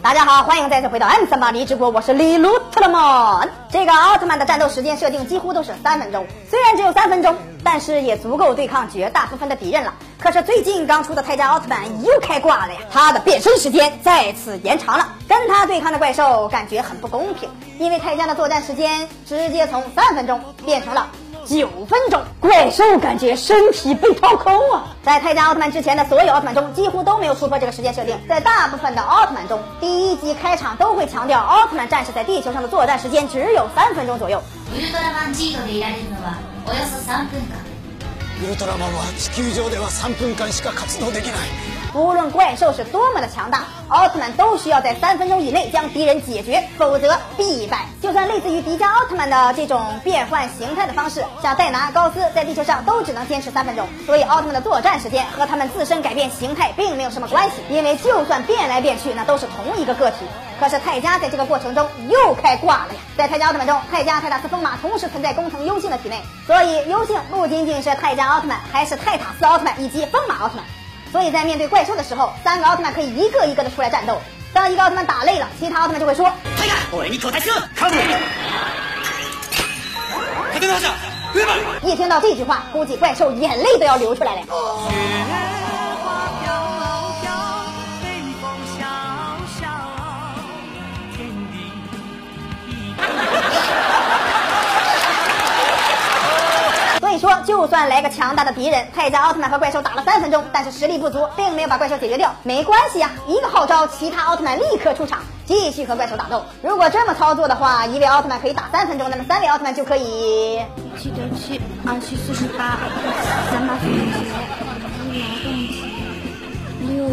大家好，欢迎再次回到 M 三八离直播，我是李鲁特勒曼。这个奥特曼的战斗时间设定几乎都是三分钟，虽然只有三分钟，但是也足够对抗绝大部分的敌人了。可是最近刚出的泰迦奥特曼又开挂了呀，他的变身时间再次延长了，跟他对抗的怪兽感觉很不公平，因为泰迦的作战时间直接从三分钟变成了。九分钟，怪兽感觉身体被掏空啊！在泰迦奥特曼之前的所有奥特曼中，几乎都没有突破这个时间设定。在大部分的奥特曼中，第一集开场都会强调奥特曼战士在地球上的作战时间只有三分钟左右。ウルトラマンジートでいられるのはおよそ3分間ウルトラマンは地球上では3分間しか活動できない 无论怪兽是多么的强大，奥特曼都需要在三分钟以内将敌人解决，否则必败。就算类似于迪迦奥特曼的这种变换形态的方式，像戴拿、高斯在地球上都只能坚持三分钟。所以奥特曼的作战时间和他们自身改变形态并没有什么关系，因为就算变来变去，那都是同一个个体。可是泰迦在这个过程中又开挂了呀！在泰迦奥特曼中，泰迦、泰塔斯、风马同时存在工程幽性的体内，所以优性不仅仅是泰迦奥特曼，还是泰塔斯奥特曼以及风马奥特曼。所以在面对怪兽的时候，三个奥特曼可以一个一个的出来战斗。当一个奥特曼打累了，其他奥特曼就会说：“一听到这句话，估计怪兽眼泪都要流出来了。哦就算来个强大的敌人，泰迦奥特曼和怪兽打了三分钟，但是实力不足，并没有把怪兽解决掉，没关系呀，一个号召，其他奥特曼立刻出场，继续和怪兽打斗。如果这么操作的话，一位奥特曼可以打三分钟，那么三位奥特曼就可以。七得七二七四十八三八四六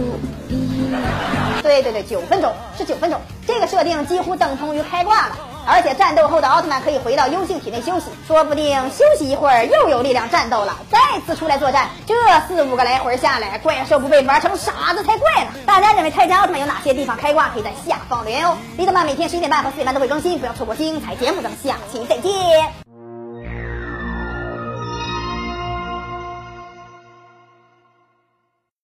一。对对对，九分钟是九分钟，这个设定几乎等同于开挂了。而且战斗后的奥特曼可以回到幽静体内休息，说不定休息一会儿又有力量战斗了，再次出来作战。这四五个来回下来，怪兽不被玩成傻子才怪呢。大家认为泰迦奥特曼有哪些地方开挂？可以在下方留言哦。李德曼每天十一点半和四点半都会更新，不要错过精彩节目。咱们下期再见。